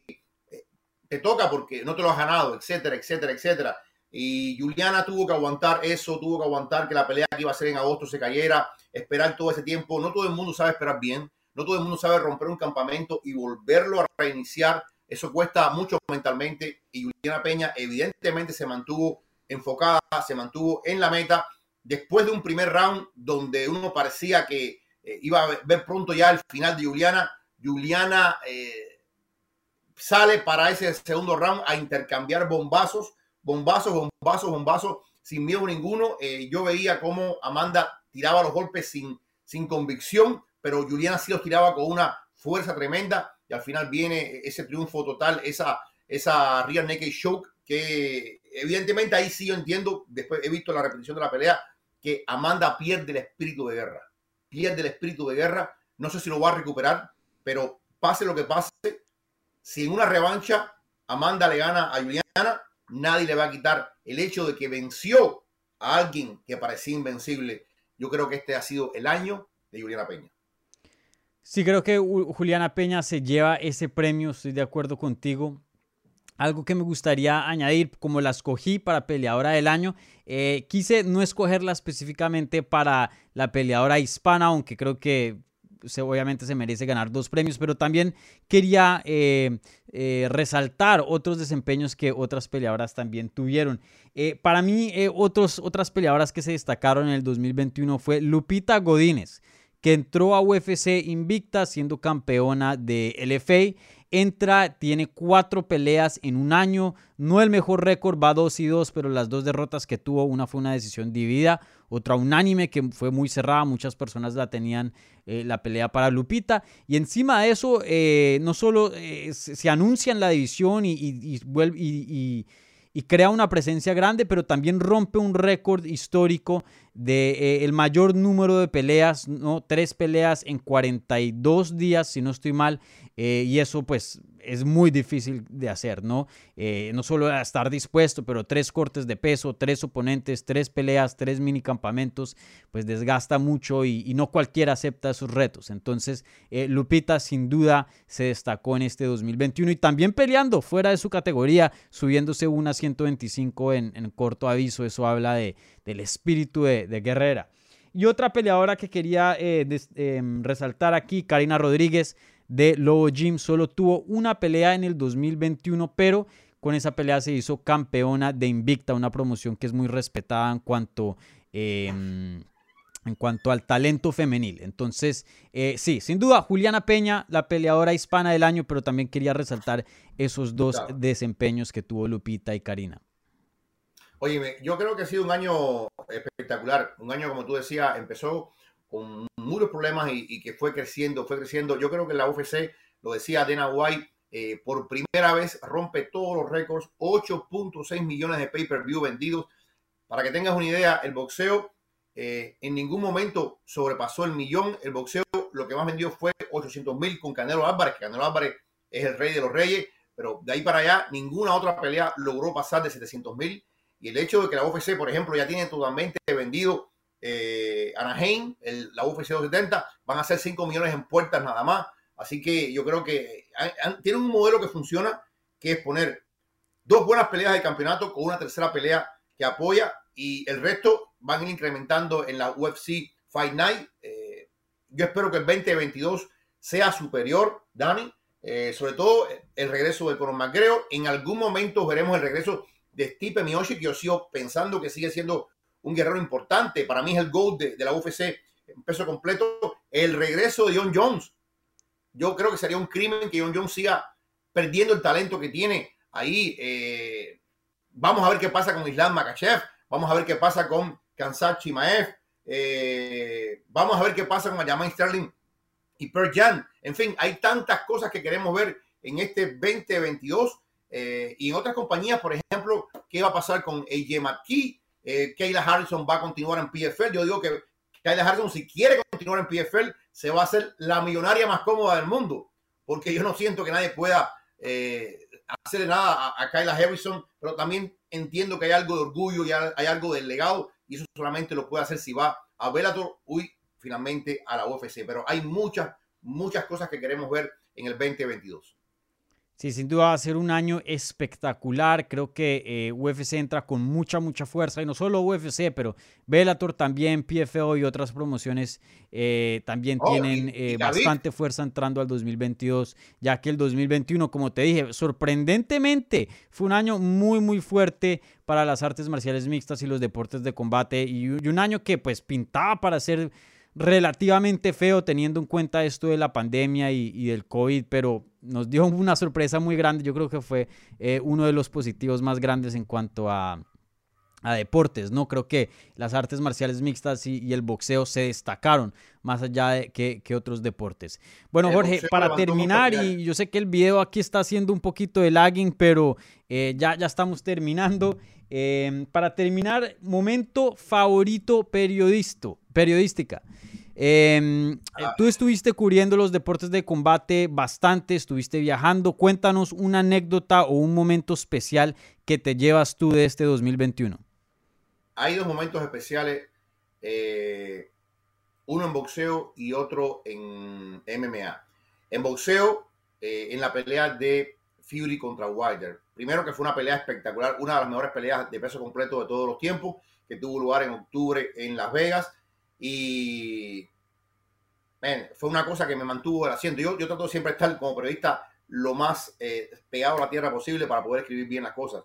te toca porque no te lo has ganado, etcétera, etcétera, etcétera. Y Juliana tuvo que aguantar eso, tuvo que aguantar que la pelea que iba a ser en agosto se cayera, esperar todo ese tiempo. No todo el mundo sabe esperar bien, no todo el mundo sabe romper un campamento y volverlo a reiniciar. Eso cuesta mucho mentalmente y Juliana Peña evidentemente se mantuvo enfocada, se mantuvo en la meta. Después de un primer round donde uno parecía que eh, iba a ver pronto ya el final de Juliana, Juliana eh, sale para ese segundo round a intercambiar bombazos, bombazos, bombazos, bombazos, sin miedo ninguno. Eh, yo veía cómo Amanda tiraba los golpes sin, sin convicción, pero Juliana sí los tiraba con una fuerza tremenda y al final viene ese triunfo total, esa, esa rear naked choke que evidentemente ahí sí yo entiendo, después he visto la repetición de la pelea, que Amanda pierde el espíritu de guerra, pierde el espíritu de guerra, no sé si lo va a recuperar, pero pase lo que pase, si en una revancha Amanda le gana a Juliana, nadie le va a quitar el hecho de que venció a alguien que parecía invencible. Yo creo que este ha sido el año de Juliana Peña. Sí, creo que Juliana Peña se lleva ese premio, estoy de acuerdo contigo. Algo que me gustaría añadir, como la escogí para peleadora del año, eh, quise no escogerla específicamente para la peleadora hispana, aunque creo que obviamente se merece ganar dos premios, pero también quería eh, eh, resaltar otros desempeños que otras peleadoras también tuvieron. Eh, para mí, otros, otras peleadoras que se destacaron en el 2021 fue Lupita Godínez, que entró a UFC invicta siendo campeona de LFA entra, tiene cuatro peleas en un año, no el mejor récord, va 2 y 2, pero las dos derrotas que tuvo, una fue una decisión dividida, otra unánime que fue muy cerrada, muchas personas la tenían eh, la pelea para Lupita, y encima de eso, eh, no solo eh, se, anuncia en la división y, y y crea una presencia grande, pero también rompe un récord histórico de eh, el mayor número de peleas, ¿no? Tres peleas en 42 días, si no estoy mal, eh, y eso pues es muy difícil de hacer, ¿no? Eh, no solo estar dispuesto, pero tres cortes de peso, tres oponentes, tres peleas, tres mini campamentos, pues desgasta mucho y, no cualquiera acepta esos retos. Entonces, eh, Lupita sin duda se destacó en este 2021 y también peleando fuera de su categoría, subiéndose una 125 en, en corto aviso. Eso habla de, del espíritu de, Guerrera. Y otra peleadora que quería em, resaltar aquí, Karina Rodríguez de Lobo Gym, solo tuvo una pelea en el 2021, pero con esa pelea se hizo campeona de Invicta, una promoción que es muy respetada en cuanto, em, en cuanto al talento femenil. Entonces, eh, sí, sin duda, Juliana Peña, la peleadora hispana del año, pero también quería resaltar esos dos desempeños que tuvo Lupita y Karina. Oye, yo creo que ha sido un año espectacular. Un año, como tú decías, empezó con muchos problemas y, que fue creciendo, fue creciendo. Yo creo que la UFC, lo decía Dana White, eh, por primera vez rompe todos los récords, 8.6 millones de pay-per-view vendidos. Para que tengas una idea, el boxeo eh, en ningún momento sobrepasó el millón. El boxeo lo que más vendió fue 800 mil con Canelo Álvarez, que Canelo Álvarez es el rey de los reyes, pero de ahí para allá ninguna otra pelea logró pasar de 700 mil. Y el hecho de que la UFC, por ejemplo, ya tiene totalmente vendido eh, Anaheim, la UFC 270, van a ser 5 millones en puertas nada más. Así que yo creo que tiene un modelo que funciona, que es poner dos buenas peleas de campeonato con una tercera pelea que apoya y el resto van incrementando en la UFC Fight Night. Eh, yo espero que el 2022 sea superior, Dani. Eh, sobre todo el regreso de Conor McGregor. En algún momento veremos el regreso de Stipe Miocic, yo sigo pensando que sigue siendo un guerrero importante. Para mí es el GOAT de, la UFC en peso completo. El regreso de John Jones. Yo creo que sería un crimen que John Jones siga perdiendo el talento que tiene ahí. Eh, vamos a ver qué pasa con Islam Makachev. Vamos a ver qué pasa con Kansat Chimaev. Eh, vamos a ver qué pasa con Ayamain Sterling y Per Jan. En fin, hay tantas cosas que queremos ver en este 2022 eh, y en otras compañías, por ejemplo, ¿qué va a pasar con AJ McKee? Eh, Kayla Harrison va a continuar en PFL. Yo digo que Kayla Harrison, si quiere continuar en PFL, se va a hacer la millonaria más cómoda del mundo, porque yo no siento que nadie pueda eh, hacerle nada a, Kayla Harrison, pero también entiendo que hay algo de orgullo y hay, algo del legado, y eso solamente lo puede hacer si va a Bellator, uy, finalmente a la UFC. Pero hay muchas, muchas cosas que queremos ver en el 2022. Sí, sin duda va a ser un año espectacular. Creo que eh, UFC entra con mucha, mucha fuerza. Y no solo UFC, pero Bellator también, PFO y otras promociones eh, también oh, tienen eh, bastante fuerza entrando al 2022. Ya que el 2021, como te dije, sorprendentemente fue un año muy, muy fuerte para las artes marciales mixtas y los deportes de combate. Y, y un año que pues pintaba para ser relativamente feo teniendo en cuenta esto de la pandemia y, del COVID, pero nos dio una sorpresa muy grande. Yo creo que fue eh, uno de los positivos más grandes en cuanto a, deportes, ¿no? Creo que las artes marciales mixtas y, el boxeo se destacaron más allá de que, otros deportes. Bueno, Jorge, para terminar, y yo sé que el video aquí está haciendo un poquito de lagging, pero eh, ya, ya estamos terminando. Eh, para terminar, momento favorito periodista, periodística. Em, ah. Tú estuviste cubriendo los deportes de combate bastante, estuviste viajando. Cuéntanos una anécdota o un momento especial que te llevas tú de este 2021. Hay dos momentos especiales, eh, uno en boxeo y otro en MMA. En boxeo, eh, en la pelea de Fury contra Wilder. Primero que fue una pelea espectacular, una de las mejores peleas de peso completo de todos los tiempos, que tuvo lugar en octubre en Las Vegas y fue una cosa que me mantuvo haciendo. Yo, yo trato siempre estar como periodista lo más eh, pegado a la tierra posible para poder escribir bien las cosas.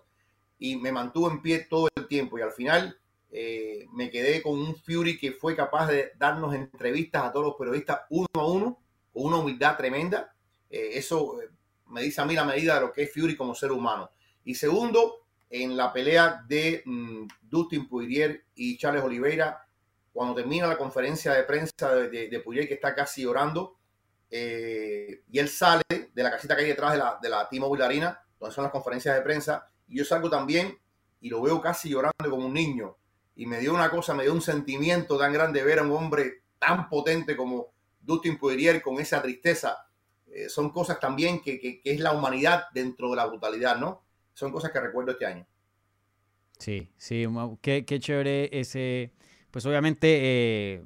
Y me mantuvo en pie todo el tiempo. Y al final eh, me quedé con un Fury que fue capaz de darnos entrevistas a todos los periodistas uno a uno, con una humildad tremenda. Eh, eso me dice a mí la medida de lo que es Fury como ser humano. Y segundo, en la pelea de mm, Dustin Poirier y Charles Oliveira, cuando termina la conferencia de prensa de, de, que está casi llorando, eh, y él sale de la casita que hay detrás de la, de la T-Mobile Arena, donde son las conferencias de prensa, y yo salgo también y lo veo casi llorando como un niño. Y me dio una cosa, me dio un sentimiento tan grande ver a un hombre tan potente como Dustin Poirier con esa tristeza. eh, son cosas también que, que, es la humanidad dentro de la brutalidad, ¿no? Son cosas que recuerdo este año. Sí, sí, qué, qué chévere ese, pues obviamente eh,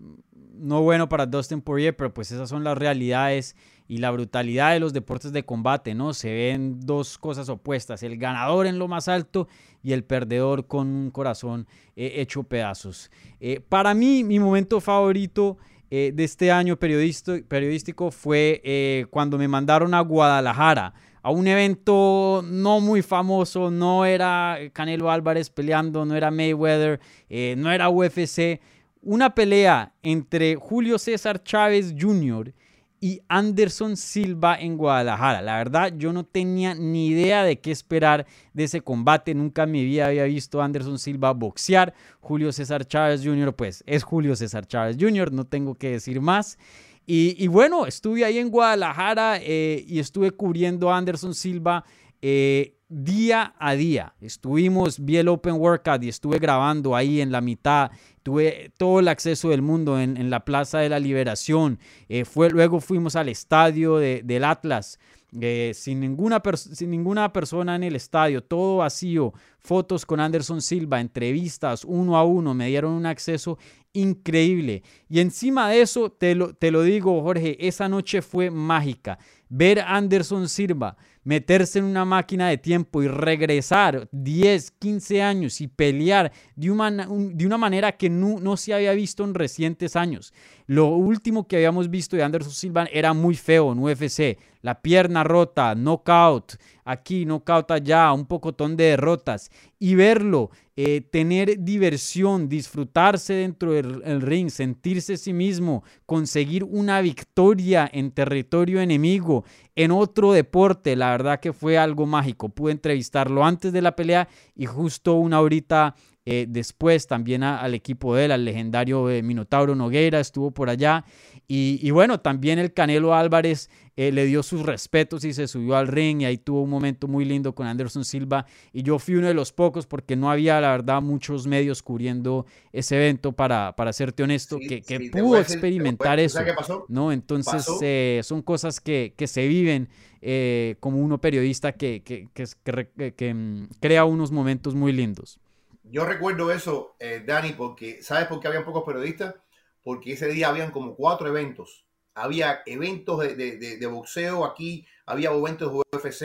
no bueno para Dustin Poirier, pero pues esas son las realidades y la brutalidad de los deportes de combate, ¿no? Se ven dos cosas opuestas, el ganador en lo más alto y el perdedor con un corazón eh, hecho pedazos. Eh, para mí, mi momento favorito de este año periodístico fue cuando me mandaron a Guadalajara a un evento no muy famoso, no era Canelo Álvarez peleando, no era Mayweather, eh, no era UFC, una pelea entre Julio César Chávez Jr. y Anderson Silva en Guadalajara. La verdad, yo no tenía ni idea de qué esperar de ese combate. Nunca en mi vida había visto Anderson Silva boxear. Julio César Chávez Jr., pues es Julio César Chávez Jr., no tengo que decir más. Y, bueno, estuve ahí en Guadalajara eh, y estuve cubriendo a Anderson Silva eh, día a día. Estuvimos, vi el Open Workout y estuve grabando ahí en la mitad. Tuve todo el acceso del mundo en, la Plaza de la Liberación. Eh, fue, luego fuimos al estadio del Atlas. Sin, ninguna sin ninguna persona en el estadio, todo vacío, fotos con Anderson Silva, entrevistas uno a uno, me dieron un acceso increíble. Y encima de eso, te lo, te lo digo, Jorge, esa noche fue mágica. Ver a Anderson Silva meterse en una máquina de tiempo y regresar 10, 15 años y pelear de una, de una manera que no, no, se había visto en recientes años. Lo último que habíamos visto de Anderson Silva era muy feo en UFC. La pierna rota, knockout, aquí, knockout allá, un pocotón de derrotas. Y verlo, eh, tener diversión, disfrutarse dentro del ring, sentirse sí mismo, conseguir una victoria en territorio enemigo, en otro deporte, la verdad que fue algo mágico. Pude entrevistarlo antes de la pelea y justo una horita eh, después también al equipo de él, al legendario eh, Minotauro Nogueira, estuvo por allá. Y, bueno, también el Canelo Álvarez eh, le dio sus respetos y se subió al ring y ahí tuvo un momento muy lindo con Anderson Silva. Y yo fui uno de los pocos porque no había, la verdad, muchos medios cubriendo ese evento, para, para serte honesto, que, que pudo experimentar eso. ¿no? Entonces son cosas que, que se viven como uno periodista que, que, que mm, crea unos momentos muy lindos. Yo recuerdo eso, eh, Dani, porque ¿sabes por qué había pocos periodistas? Porque ese día habían como cuatro eventos. Había eventos de, boxeo aquí, había eventos de UFC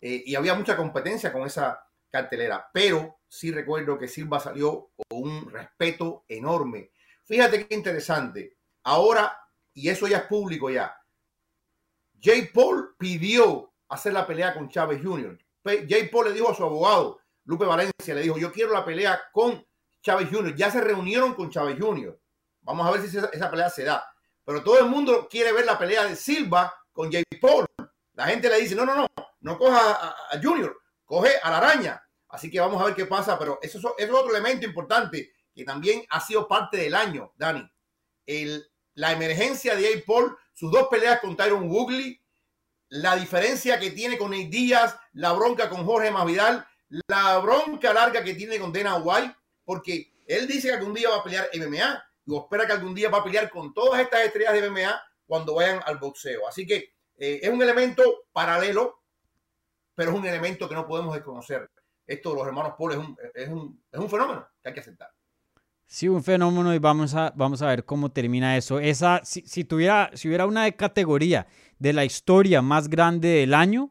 eh, y había mucha competencia con esa cartelera. Pero sí recuerdo que Silva salió con un respeto enorme. Fíjate qué interesante. Ahora, y eso ya es público ya, Jay Paul pidió hacer la pelea con Chávez Jr. Jay Paul le dijo a su abogado, Lupe Valencia le dijo, yo quiero la pelea con Chávez Jr. Ya se reunieron con Chávez Jr. Vamos a ver si esa, pelea se da. Pero todo el mundo quiere ver la pelea de Silva con Jay Paul. La gente le dice, no, no, no, no coja a, Junior, coge a la araña. Así que vamos a ver qué pasa, pero eso, es otro elemento importante que también ha sido parte del año, Dani. La emergencia de Jay Paul, sus dos peleas con Tyron Woodley, la diferencia que tiene con Nate Díaz, la bronca con Jorge Masvidal, la bronca larga que tiene con Dana White, porque él dice que algún día va a pelear MMA y espera que algún día va a pelear con todas estas estrellas de MMA cuando vayan al boxeo. Así que eh, es un elemento paralelo, pero es un elemento que no podemos desconocer. Esto de los hermanos Paul es un, es un, es un fenómeno que hay que aceptar. Sí, un fenómeno y vamos a, vamos a ver cómo termina eso. Esa, si, si, tuviera, si hubiera una categoría de la historia más grande del año,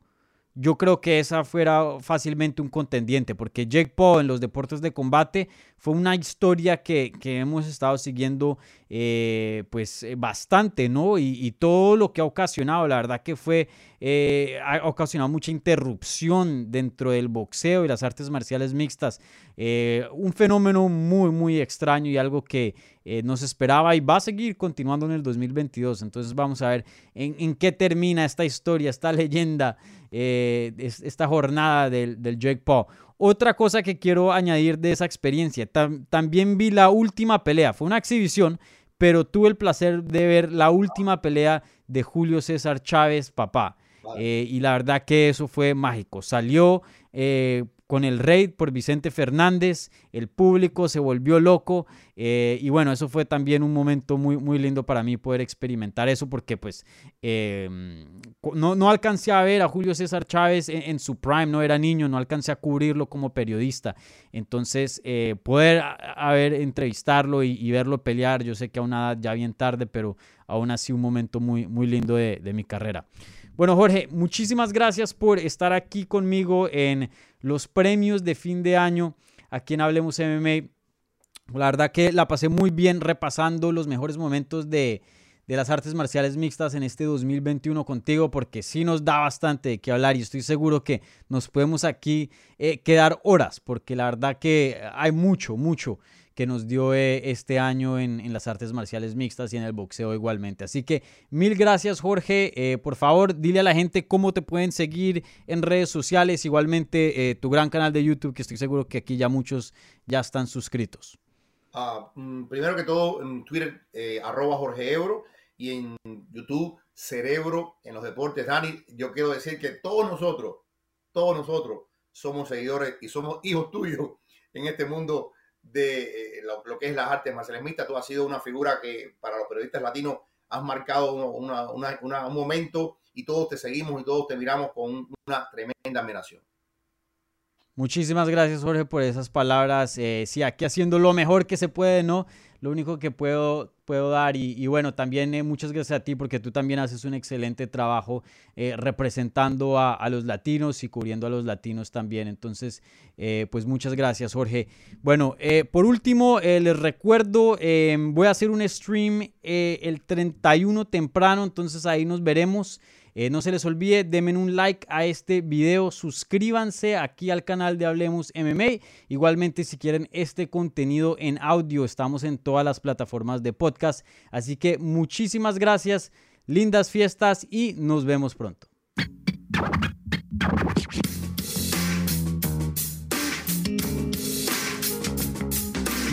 yo creo que esa fuera fácilmente un contendiente, porque Jake Paul en los deportes de combate fue una historia que, hemos estado siguiendo eh, pues eh, bastante, ¿no? Y, todo lo que ha ocasionado, la verdad que fue, eh, ha ocasionado mucha interrupción dentro del boxeo y las artes marciales mixtas. un fenómeno muy, muy extraño y algo que no se esperaba y va a seguir continuando en el 2022. Entonces vamos a ver en, qué termina esta historia, esta leyenda, esta jornada del, del Jake Paul. Otra cosa que quiero añadir de esa experiencia, también vi la última pelea, fue una exhibición, pero tuve el placer de ver la última pelea de Julio César Chávez, papá. Eh, y la verdad que eso fue mágico. Salió eh, con el raid por Vicente Fernández, el público se volvió loco eh, y bueno, eso fue también un momento muy, muy lindo para mí poder experimentar eso porque pues em, no, no, alcancé a ver a Julio César Chávez en, su prime, no era niño, no alcancé a cubrirlo como periodista, entonces eh, poder entrevistarlo y, verlo pelear, yo sé que a una edad ya bien tarde, pero aún así un momento muy, muy lindo de mi carrera. Bueno, Jorge, muchísimas gracias por estar aquí conmigo en los premios de fin de año aquí en Hablemos MMA. La verdad que la pasé muy bien repasando los mejores momentos de, las artes marciales mixtas en este 2021 contigo porque sí nos da bastante de qué hablar y estoy seguro que nos podemos aquí eh, quedar horas porque la verdad que hay mucho, mucho que nos dio eh, este año en, las artes marciales mixtas y en el boxeo igualmente. Así que mil gracias Jorge. Eh, por favor, dile a la gente cómo te pueden seguir en redes sociales, igualmente eh, tu gran canal de YouTube, que estoy seguro que aquí ya muchos ya están suscritos. Ah, mm, primero que todo, en Twitter, arroba Jorge Euro y en YouTube, Cerebro en los deportes. Dani, yo quiero decir que todos nosotros, todos nosotros somos seguidores y somos hijos tuyos en este mundo de eh, lo, que es las artes marciales mixtas. Tú has sido una figura que para los periodistas latinos has marcado un momento y todos te seguimos y todos te miramos con una tremenda admiración. Muchísimas gracias Jorge por esas palabras. Eh, sí, aquí haciendo lo mejor que se puede, ¿no? Lo único que puedo, puedo dar. Y, bueno, también eh, muchas gracias a ti porque tú también haces un excelente trabajo eh, representando a, los latinos y cubriendo a los latinos también. Entonces, eh, pues muchas gracias, Jorge. Bueno, por último, les recuerdo, voy a hacer un stream el 31 temprano, entonces ahí nos veremos. Eh, no se les olvide, denme un like a este video, suscríbanse aquí al canal de Hablemos MMA. Igualmente, si quieren este contenido en audio, estamos en todas las plataformas de podcast. Así que muchísimas gracias, lindas fiestas y nos vemos pronto.